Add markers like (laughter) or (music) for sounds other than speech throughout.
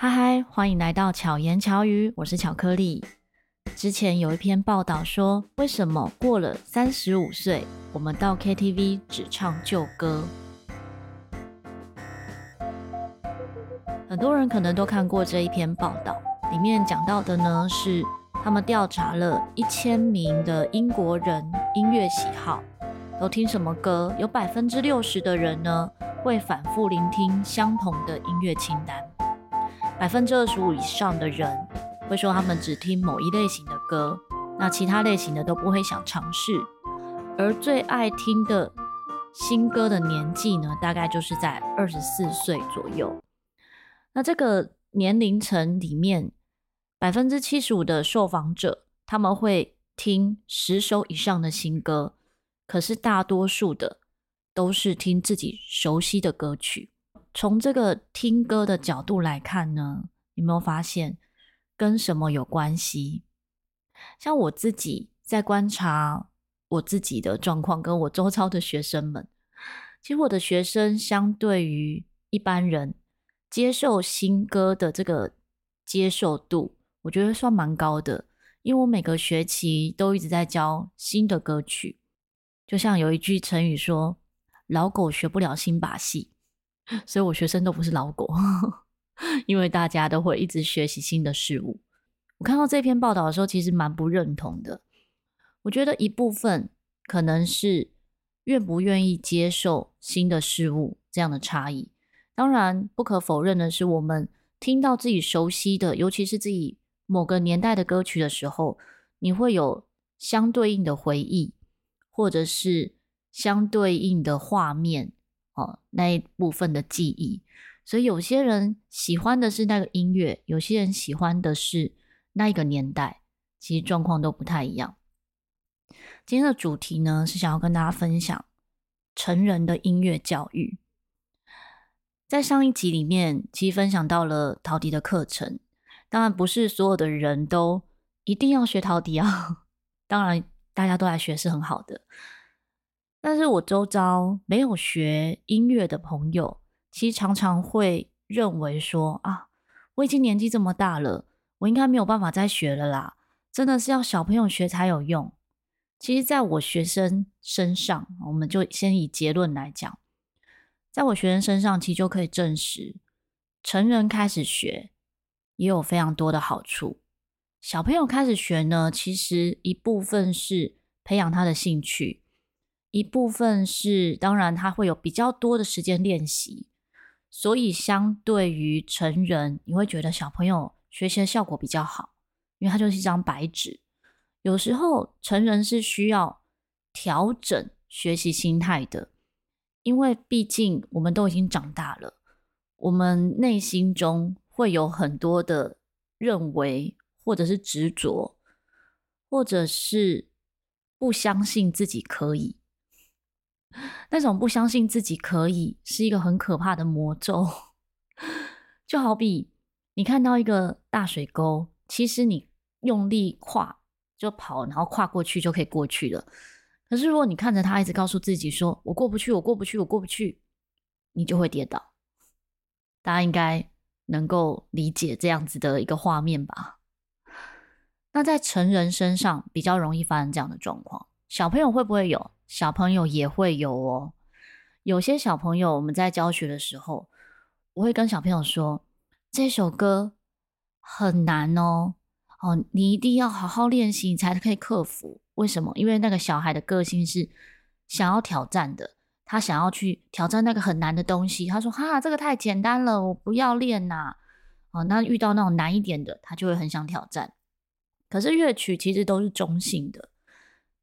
嗨嗨，欢迎来到巧言巧语，我是巧克力。之前有一篇报道说，为什么过了三十五岁，我们到 KTV 只唱旧歌？很多人可能都看过这一篇报道，里面讲到的呢是，他们调查了一千名的英国人音乐喜好，都听什么歌？有百分之六十的人呢会反复聆听相同的音乐清单。百分之二十五以上的人会说他们只听某一类型的歌，那其他类型的都不会想尝试。而最爱听的新歌的年纪呢，大概就是在二十四岁左右。那这个年龄层里面，百分之七十五的受访者他们会听十首以上的新歌，可是大多数的都是听自己熟悉的歌曲。从这个听歌的角度来看呢，有没有发现跟什么有关系？像我自己在观察我自己的状况，跟我周遭的学生们，其实我的学生相对于一般人接受新歌的这个接受度，我觉得算蛮高的。因为我每个学期都一直在教新的歌曲，就像有一句成语说：“老狗学不了新把戏。”所以我学生都不是老狗，(laughs) 因为大家都会一直学习新的事物。我看到这篇报道的时候，其实蛮不认同的。我觉得一部分可能是愿不愿意接受新的事物这样的差异。当然，不可否认的是，我们听到自己熟悉的，尤其是自己某个年代的歌曲的时候，你会有相对应的回忆，或者是相对应的画面。那一部分的记忆，所以有些人喜欢的是那个音乐，有些人喜欢的是那一个年代，其实状况都不太一样。今天的主题呢，是想要跟大家分享成人的音乐教育。在上一集里面，其实分享到了陶笛的课程，当然不是所有的人都一定要学陶笛啊，(laughs) 当然大家都来学是很好的。但是我周遭没有学音乐的朋友，其实常常会认为说啊，我已经年纪这么大了，我应该没有办法再学了啦，真的是要小朋友学才有用。其实，在我学生身上，我们就先以结论来讲，在我学生身上，其实就可以证实，成人开始学也有非常多的好处。小朋友开始学呢，其实一部分是培养他的兴趣。一部分是，当然他会有比较多的时间练习，所以相对于成人，你会觉得小朋友学习的效果比较好，因为他就是一张白纸。有时候成人是需要调整学习心态的，因为毕竟我们都已经长大了，我们内心中会有很多的认为，或者是执着，或者是不相信自己可以。那种不相信自己可以是一个很可怕的魔咒，(laughs) 就好比你看到一个大水沟，其实你用力跨就跑，然后跨过去就可以过去了。可是如果你看着他，一直告诉自己说“我过不去，我过不去，我过不去”，你就会跌倒。大家应该能够理解这样子的一个画面吧？那在成人身上比较容易发生这样的状况，小朋友会不会有？小朋友也会有哦，有些小朋友我们在教学的时候，我会跟小朋友说，这首歌很难哦，哦，你一定要好好练习，你才可以克服。为什么？因为那个小孩的个性是想要挑战的，他想要去挑战那个很难的东西。他说：“哈，这个太简单了，我不要练呐。”哦，那遇到那种难一点的，他就会很想挑战。可是乐曲其实都是中性的，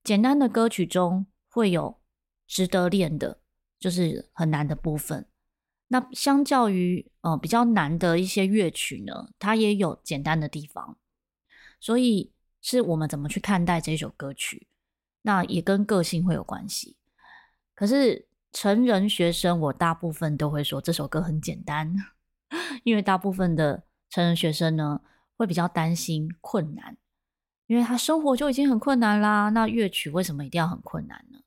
简单的歌曲中。会有值得练的，就是很难的部分。那相较于呃比较难的一些乐曲呢，它也有简单的地方。所以是我们怎么去看待这首歌曲，那也跟个性会有关系。可是成人学生，我大部分都会说这首歌很简单，(laughs) 因为大部分的成人学生呢会比较担心困难，因为他生活就已经很困难啦，那乐曲为什么一定要很困难呢？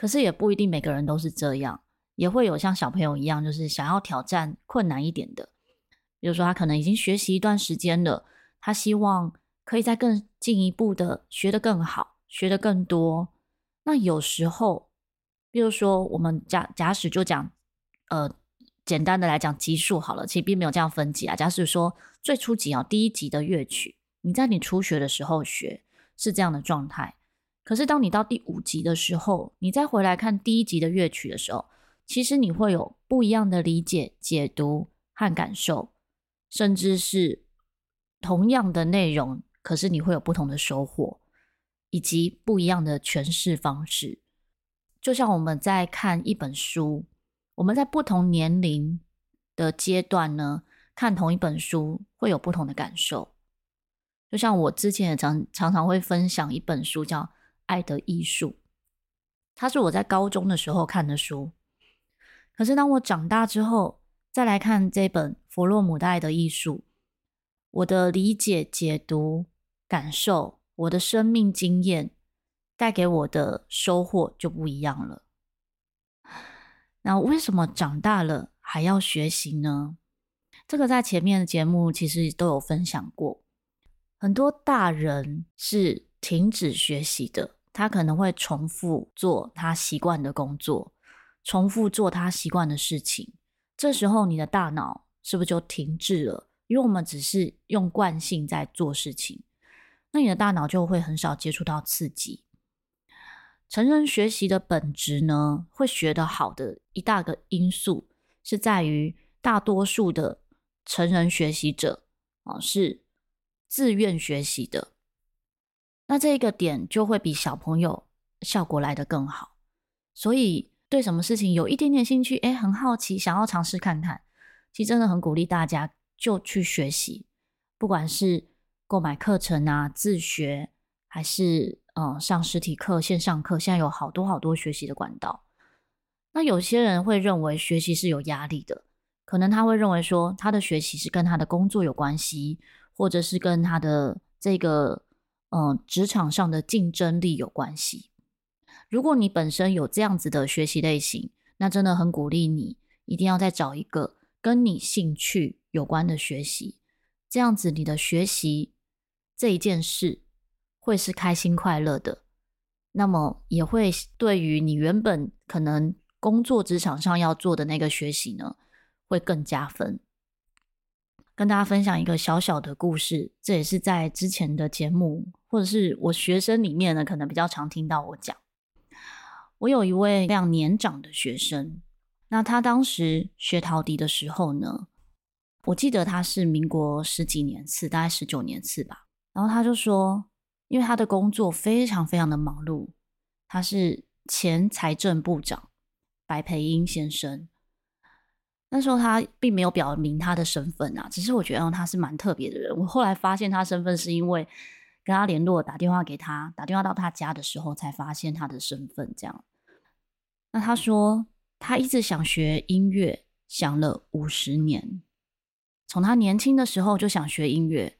可是也不一定每个人都是这样，也会有像小朋友一样，就是想要挑战困难一点的。比如说他可能已经学习一段时间了，他希望可以再更进一步的学得更好，学得更多。那有时候，比如说我们假假使就讲，呃，简单的来讲级数好了，其实并没有这样分级啊。假使说最初级啊，第一级的乐曲，你在你初学的时候学是这样的状态。可是，当你到第五集的时候，你再回来看第一集的乐曲的时候，其实你会有不一样的理解、解读和感受，甚至是同样的内容，可是你会有不同的收获，以及不一样的诠释方式。就像我们在看一本书，我们在不同年龄的阶段呢，看同一本书会有不同的感受。就像我之前也常常常会分享一本书，叫。爱的艺术，它是我在高中的时候看的书。可是当我长大之后，再来看这本弗洛姆的《爱的艺术》，我的理解、解读、感受，我的生命经验带给我的收获就不一样了。那为什么长大了还要学习呢？这个在前面的节目其实都有分享过。很多大人是停止学习的。他可能会重复做他习惯的工作，重复做他习惯的事情。这时候，你的大脑是不是就停滞了？因为我们只是用惯性在做事情，那你的大脑就会很少接触到刺激。成人学习的本质呢，会学得好的一大个因素是在于大多数的成人学习者啊，是自愿学习的。那这个点就会比小朋友效果来得更好，所以对什么事情有一点点兴趣，诶，很好奇，想要尝试看看，其实真的很鼓励大家就去学习，不管是购买课程啊、自学，还是嗯上实体课、线上课，现在有好多好多学习的管道。那有些人会认为学习是有压力的，可能他会认为说他的学习是跟他的工作有关系，或者是跟他的这个。嗯，职场上的竞争力有关系。如果你本身有这样子的学习类型，那真的很鼓励你，一定要再找一个跟你兴趣有关的学习。这样子，你的学习这一件事会是开心快乐的，那么也会对于你原本可能工作职场上要做的那个学习呢，会更加分。跟大家分享一个小小的故事，这也是在之前的节目，或者是我学生里面呢，可能比较常听到我讲。我有一位非常年长的学生，那他当时学陶笛的时候呢，我记得他是民国十几年次，大概十九年次吧。然后他就说，因为他的工作非常非常的忙碌，他是前财政部长白培英先生。那时候他并没有表明他的身份啊，只是我觉得他是蛮特别的人。我后来发现他身份是因为跟他联络，打电话给他，打电话到他家的时候才发现他的身份。这样，那他说他一直想学音乐，想了五十年，从他年轻的时候就想学音乐，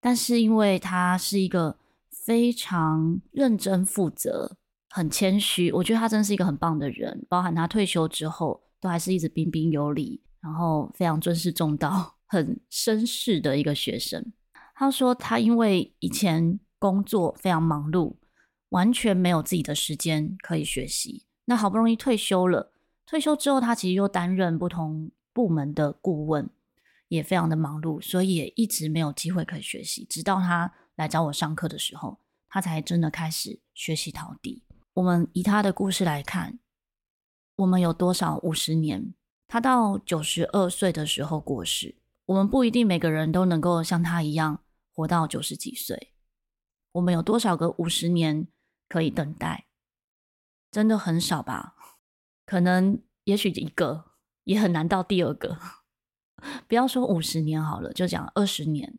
但是因为他是一个非常认真负责、很谦虚，我觉得他真是一个很棒的人。包含他退休之后。都还是一直彬彬有礼，然后非常尊师重道、很绅士的一个学生。他说，他因为以前工作非常忙碌，完全没有自己的时间可以学习。那好不容易退休了，退休之后他其实又担任不同部门的顾问，也非常的忙碌，所以也一直没有机会可以学习。直到他来找我上课的时候，他才真的开始学习陶笛。我们以他的故事来看。我们有多少五十年？他到九十二岁的时候过世。我们不一定每个人都能够像他一样活到九十几岁。我们有多少个五十年可以等待？真的很少吧？可能也许一个，也很难到第二个。(laughs) 不要说五十年好了，就讲二十年。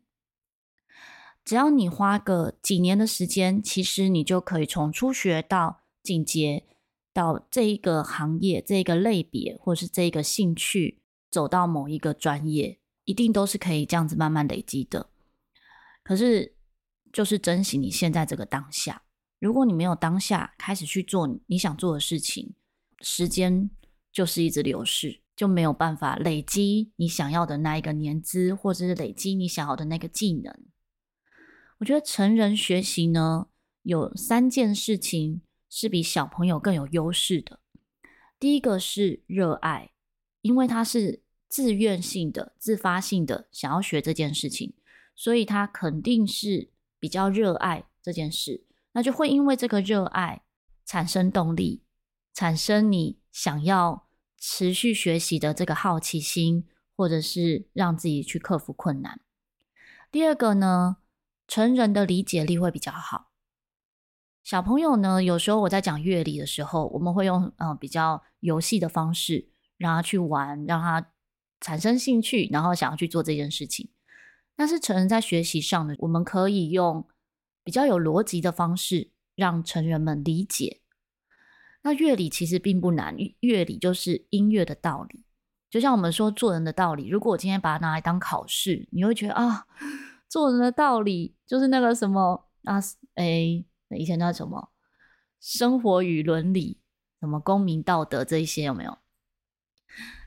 只要你花个几年的时间，其实你就可以从初学到进阶。到这一个行业、这一个类别，或是这一个兴趣，走到某一个专业，一定都是可以这样子慢慢累积的。可是，就是珍惜你现在这个当下。如果你没有当下开始去做你想做的事情，时间就是一直流逝，就没有办法累积你想要的那一个年资，或者是累积你想要的那个技能。我觉得成人学习呢，有三件事情是比小朋友更有优势的。第一个是热爱，因为他是自愿性的、自发性的想要学这件事情，所以他肯定是比较热爱这件事，那就会因为这个热爱产生动力，产生你想要持续学习的这个好奇心，或者是让自己去克服困难。第二个呢，成人的理解力会比较好。小朋友呢，有时候我在讲乐理的时候，我们会用嗯、比较游戏的方式让他去玩，让他产生兴趣，然后想要去做这件事情。但是成人在学习上呢，我们可以用比较有逻辑的方式让成人们理解。那乐理其实并不难，乐理就是音乐的道理，就像我们说做人的道理。如果我今天把它拿来当考试，你会觉得啊。(laughs) 做人的道理就是那个什么啊，哎，以前那什么生活与伦理，什么公民道德这一些有没有？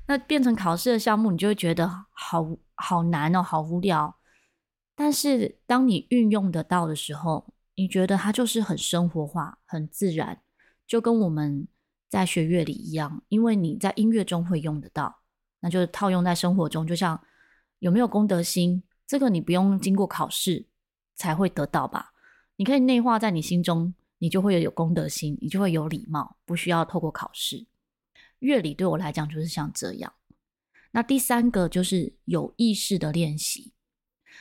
那变成考试的项目，你就会觉得好好难哦，好无聊。但是当你运用得到的时候，你觉得它就是很生活化、很自然，就跟我们在学乐理一样，因为你在音乐中会用得到，那就是套用在生活中，就像有没有公德心。这个你不用经过考试才会得到吧？你可以内化在你心中，你就会有公德心，你就会有礼貌，不需要透过考试。乐理对我来讲就是像这样。那第三个就是有意识的练习。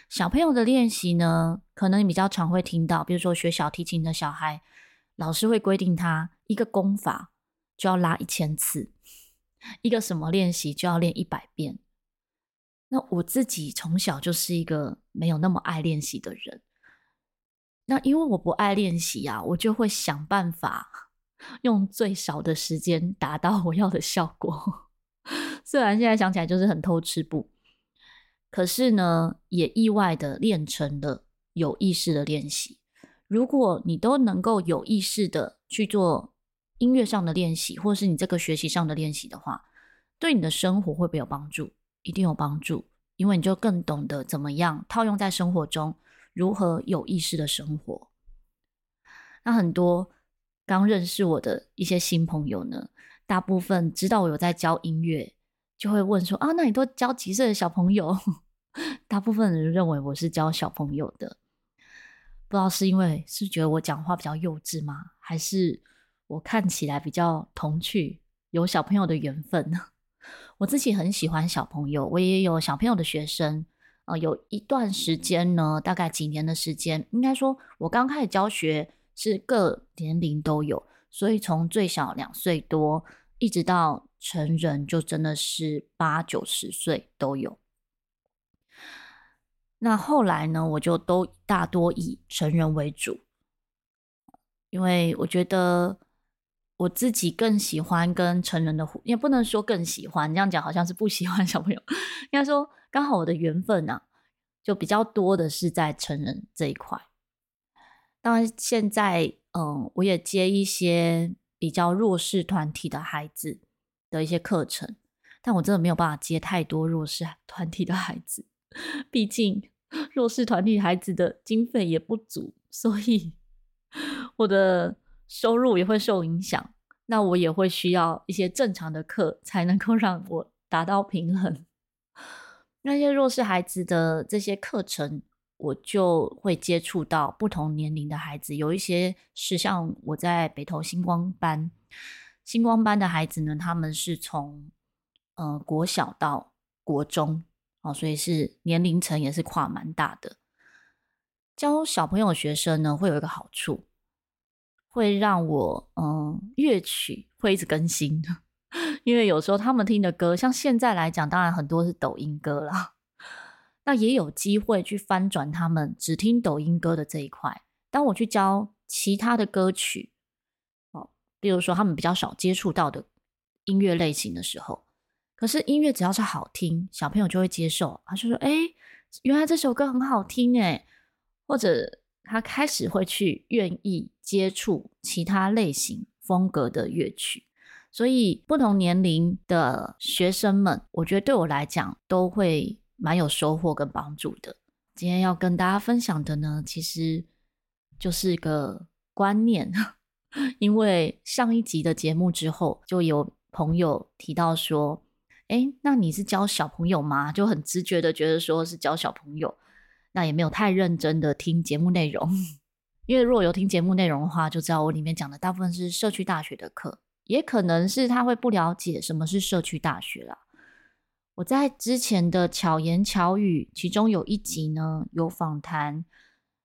小朋友的练习呢，可能你比较常会听到，比如说学小提琴的小孩，老师会规定他一个功法就要拉一千次，一个什么练习就要练一百遍。那我自己从小就是一个没有那么爱练习的人。那因为我不爱练习啊，我就会想办法 (laughs) 用最少的时间达到我要的效果。虽然现在想起来就是很偷吃不，可是呢，也意外的练成了有意识的练习。如果你都能够有意识的去做音乐上的练习，或是你这个学习上的练习的话，对你的生活会不会有帮助？一定有帮助，因为你就更懂得怎么样套用在生活中，如何有意识的生活。那很多刚认识我的一些新朋友呢，大部分知道我有在教音乐，就会问说：“啊，那你都教几岁的小朋友？” (laughs) 大部分人认为我是教小朋友的，不知道是因为是觉得我讲话比较幼稚吗？还是我看起来比较童趣，有小朋友的缘分呢？(laughs) 我自己很喜欢小朋友，我也有小朋友的学生。呃，有一段时间呢，大概几年的时间，应该说，我刚开始教学是各年龄都有，所以从最小两岁多，一直到成人，就真的是八九十岁都有。那后来呢，我就都大多以成人为主，因为我觉得。我自己更喜欢跟成人的，也不能说更喜欢，这样讲好像是不喜欢小朋友。(laughs) 应该说，刚好我的缘分啊，就比较多的是在成人这一块。当然，现在嗯，我也接一些比较弱势团体的孩子的一些课程，但我真的没有办法接太多弱势团体的孩子，毕竟 (laughs) 弱势团体孩子的经费也不足，所以 (laughs) 我的。收入也会受影响，那我也会需要一些正常的课，才能够让我达到平衡。那些弱势孩子的这些课程，我就会接触到不同年龄的孩子，有一些是像我在北投星光班，星光班的孩子呢，他们是从呃国小到国中哦，所以是年龄层也是跨蛮大的。教小朋友学生呢，会有一个好处。会让我嗯乐曲会一直更新，(laughs) 因为有时候他们听的歌，像现在来讲，当然很多是抖音歌啦，那也有机会去翻转他们只听抖音歌的这一块。当我去教其他的歌曲，哦，比如说他们比较少接触到的音乐类型的时候，可是音乐只要是好听，小朋友就会接受，他就说：“哎，原来这首歌很好听哎，或者。”他开始会去愿意接触其他类型风格的乐曲，所以不同年龄的学生们，我觉得对我来讲都会蛮有收获跟帮助的。今天要跟大家分享的呢，其实就是一个观念，(laughs) 因为上一集的节目之后，就有朋友提到说：“诶，那你是教小朋友吗？”就很直觉的觉得说是教小朋友，那也没有太认真的听节目内容。(laughs) 因为如果有听节目内容的话，就知道我里面讲的大部分是社区大学的课。也可能是他会不了解什么是社区大学啦。我在之前的巧言巧语，其中有一集呢，有访谈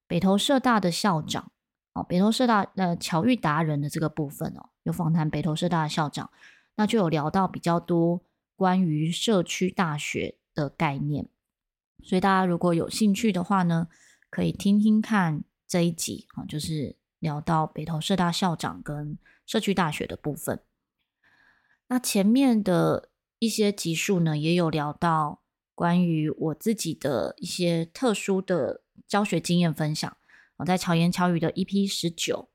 北投社大的校长哦，北投社大呃巧遇达人的这个部分哦，有访谈北投社大的校长，那就有聊到比较多关于社区大学的概念，所以大家如果有兴趣的话呢，可以听听看这一集啊，就是聊到北投社大校长跟。社区大学的部分，那前面的一些集数呢，也有聊到关于我自己的一些特殊的教学经验分享。我在巧言巧语的 EP 十九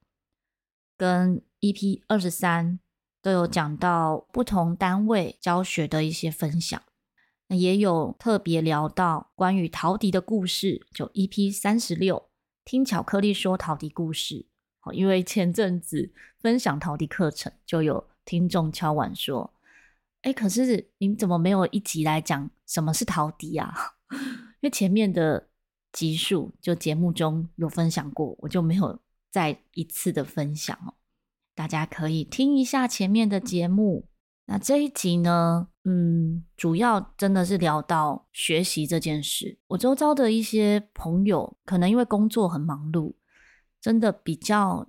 跟 EP 二十三都有讲到不同单位教学的一些分享，那也有特别聊到关于陶笛的故事，就 EP 三十六，听巧克力说陶笛故事。因为前阵子分享陶笛课程，就有听众敲碗说：“哎，可是你怎么没有一集来讲什么是陶笛啊？” (laughs) 因为前面的集数就节目中有分享过，我就没有再一次的分享哦。大家可以听一下前面的节目。那这一集呢，嗯，主要真的是聊到学习这件事。我周遭的一些朋友，可能因为工作很忙碌。真的比较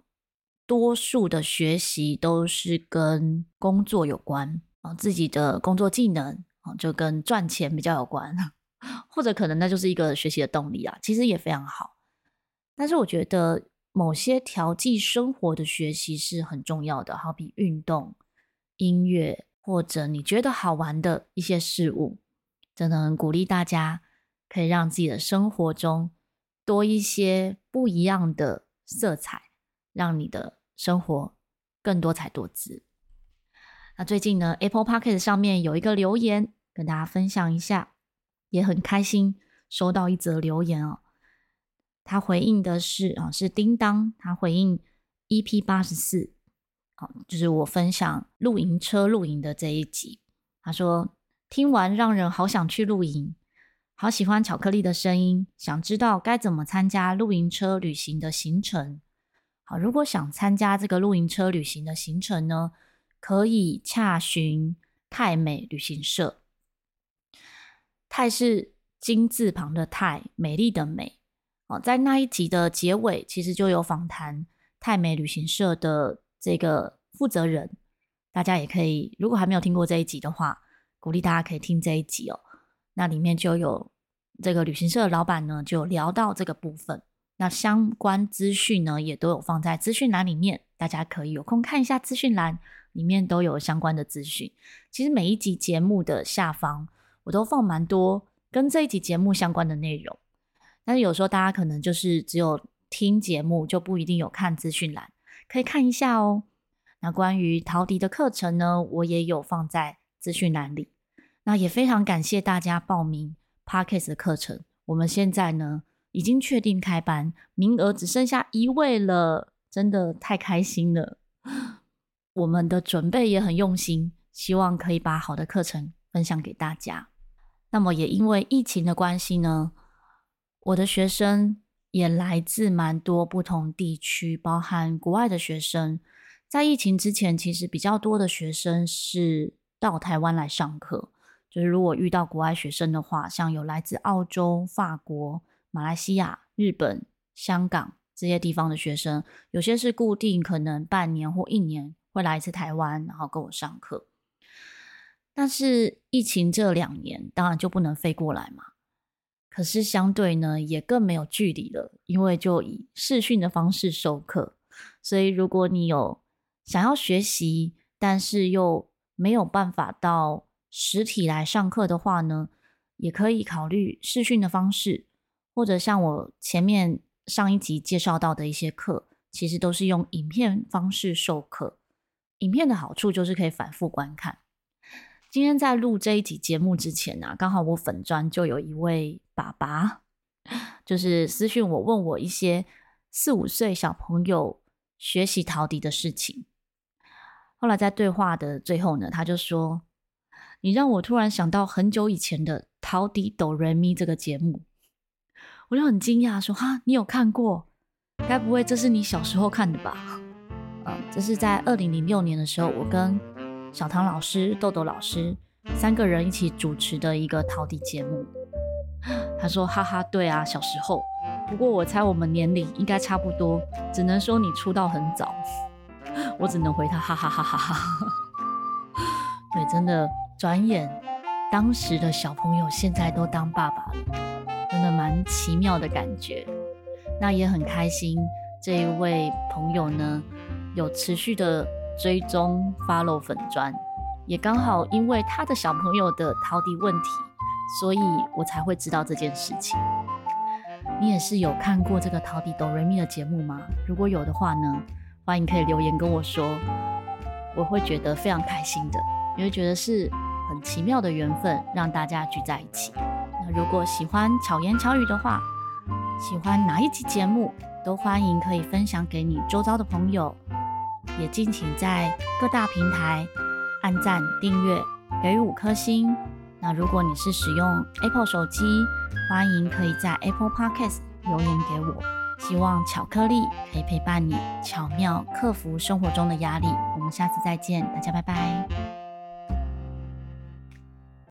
多数的学习都是跟工作有关自己的工作技能啊，就跟赚钱比较有关，(laughs) 或者可能那就是一个学习的动力啊，其实也非常好。但是我觉得某些调剂生活的学习是很重要的，好比运动、音乐，或者你觉得好玩的一些事物，真的很鼓励大家可以让自己的生活中多一些不一样的。色彩，让你的生活更多彩多姿。那最近呢，Apple Podcast 上面有一个留言跟大家分享一下，也很开心收到一则留言哦。他回应的是啊，是叮当，他回应 EP 八十四，啊，就是我分享露营车露营的这一集。他说听完让人好想去露营。好喜欢巧克力的声音，想知道该怎么参加露营车旅行的行程。好，如果想参加这个露营车旅行的行程呢，可以洽询泰美旅行社。泰是金字旁的泰，美丽的美。哦，在那一集的结尾，其实就有访谈泰美旅行社的这个负责人。大家也可以，如果还没有听过这一集的话，鼓励大家可以听这一集哦。那里面就有这个旅行社的老板呢，就聊到这个部分。那相关资讯呢，也都有放在资讯栏里面，大家可以有空看一下资讯栏，里面都有相关的资讯。其实每一集节目的下方，我都放蛮多跟这一集节目相关的内容。但是有时候大家可能就是只有听节目，就不一定有看资讯栏，可以看一下哦。那关于陶笛的课程呢，我也有放在资讯栏里。那也非常感谢大家报名 Parkes 的课程。我们现在呢已经确定开班，名额只剩下一位了，真的太开心了。我们的准备也很用心，希望可以把好的课程分享给大家。那么也因为疫情的关系呢，我的学生也来自蛮多不同地区，包含国外的学生。在疫情之前，其实比较多的学生是到台湾来上课。就是如果遇到国外学生的话，像有来自澳洲、法国、马来西亚、日本、香港这些地方的学生，有些是固定可能半年或一年会来一次台湾，然后跟我上课。但是疫情这两年，当然就不能飞过来嘛。可是相对呢，也更没有距离了，因为就以视讯的方式授课。所以如果你有想要学习，但是又没有办法到实体来上课的话呢，也可以考虑视讯的方式，或者像我前面上一集介绍到的一些课，其实都是用影片方式授课。影片的好处就是可以反复观看。今天在录这一集节目之前啊，刚好我粉专就有一位爸爸，就是私讯我问我一些四五岁小朋友学习陶笛的事情。后来在对话的最后呢，他就说：“你让我突然想到很久以前的《陶笛哆瑞咪》这个节目。”我就很惊讶说：“哈，你有看过？该不会这是你小时候看的吧？”这是在二零零六年的时候，我跟小唐老师、豆豆老师三个人一起主持的一个陶笛节目。(gasps) 他说：“哈哈，对啊，小时候。不过我猜我们年龄应该差不多，只能说你出道很早。(laughs) ”我只能回他哈哈哈哈哈哈。(laughs) 对，真的，转眼当时的小朋友现在都当爸爸了，真的蛮奇妙的感觉。那也很开心，这一位朋友呢，有持续的追踪 follow 粉砖，也刚好因为他的小朋友的陶笛问题，所以我才会知道这件事情。你也是有看过这个陶笛哆瑞咪的节目吗？如果有的话呢？欢迎可以留言跟我说，我会觉得非常开心的，因为觉得是很奇妙的缘分，让大家聚在一起。那如果喜欢巧言巧语的话，喜欢哪一集节目，都欢迎可以分享给你周遭的朋友，也敬请在各大平台按赞、订阅、给予五颗星。那如果你是使用 Apple 手机，欢迎可以在 Apple Podcast 留言给我。希望巧克力可以陪伴你，巧妙克服生活中的压力。我们下次再见，大家拜拜。